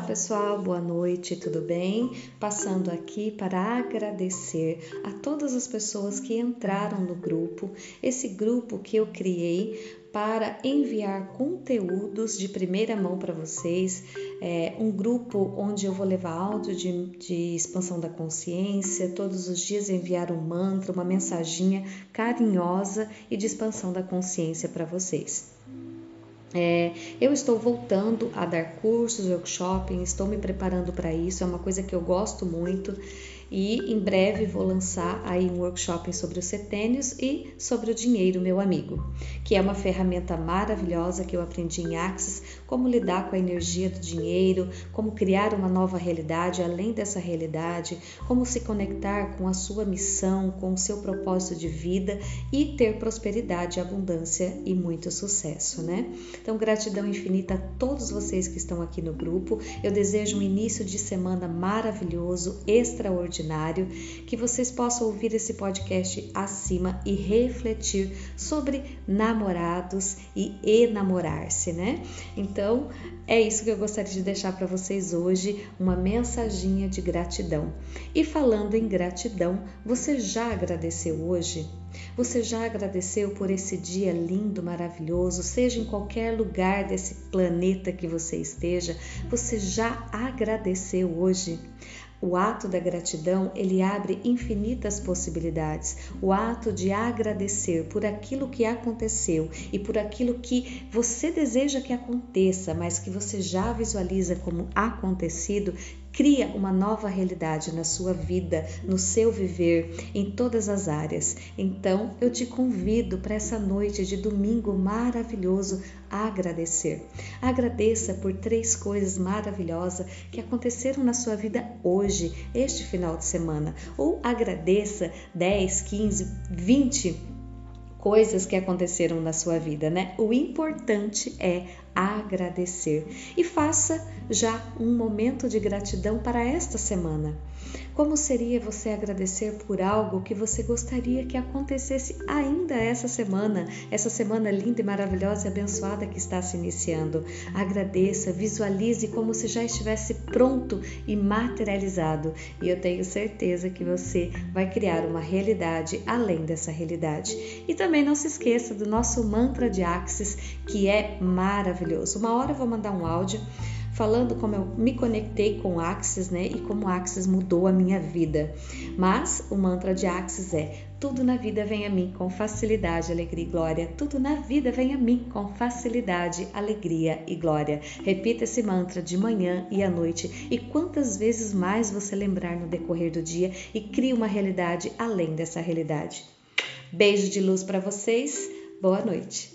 pessoal, boa noite, tudo bem? Passando aqui para agradecer a todas as pessoas que entraram no grupo, esse grupo que eu criei para enviar conteúdos de primeira mão para vocês. É um grupo onde eu vou levar áudio de, de expansão da consciência, todos os dias enviar um mantra, uma mensaginha carinhosa e de expansão da consciência para vocês. É, eu estou voltando a dar cursos, workshops, estou me preparando para isso, é uma coisa que eu gosto muito e em breve vou lançar aí um workshop sobre os setênios e sobre o dinheiro, meu amigo, que é uma ferramenta maravilhosa que eu aprendi em Axis, como lidar com a energia do dinheiro, como criar uma nova realidade além dessa realidade, como se conectar com a sua missão, com o seu propósito de vida e ter prosperidade, abundância e muito sucesso, né? Então, gratidão infinita a todos vocês que estão aqui no grupo. Eu desejo um início de semana maravilhoso, extraordinário que vocês possam ouvir esse podcast acima e refletir sobre namorados e enamorar-se, né? Então, é isso que eu gostaria de deixar para vocês hoje, uma mensaginha de gratidão. E falando em gratidão, você já agradeceu hoje? Você já agradeceu por esse dia lindo, maravilhoso, seja em qualquer lugar desse planeta que você esteja? Você já agradeceu hoje? O ato da gratidão, ele abre infinitas possibilidades. O ato de agradecer por aquilo que aconteceu e por aquilo que você deseja que aconteça, mas que você já visualiza como acontecido, Cria uma nova realidade na sua vida, no seu viver, em todas as áreas. Então, eu te convido para essa noite de domingo maravilhoso a agradecer. Agradeça por três coisas maravilhosas que aconteceram na sua vida hoje, este final de semana. Ou agradeça 10, 15, 20 coisas que aconteceram na sua vida, né? O importante é agradecer e faça já um momento de gratidão para esta semana. Como seria você agradecer por algo que você gostaria que acontecesse ainda essa semana, essa semana linda e maravilhosa e abençoada que está se iniciando? Agradeça, visualize como se já estivesse pronto e materializado, e eu tenho certeza que você vai criar uma realidade além dessa realidade. E também não se esqueça do nosso mantra de Axis, que é maravilhoso. Uma hora eu vou mandar um áudio falando como eu me conectei com Axis, né, e como Axis mudou a minha vida. Mas o mantra de Axis é: tudo na vida vem a mim com facilidade, alegria e glória. Tudo na vida vem a mim com facilidade, alegria e glória. Repita esse mantra de manhã e à noite e quantas vezes mais você lembrar no decorrer do dia e crie uma realidade além dessa realidade. Beijo de luz para vocês. Boa noite.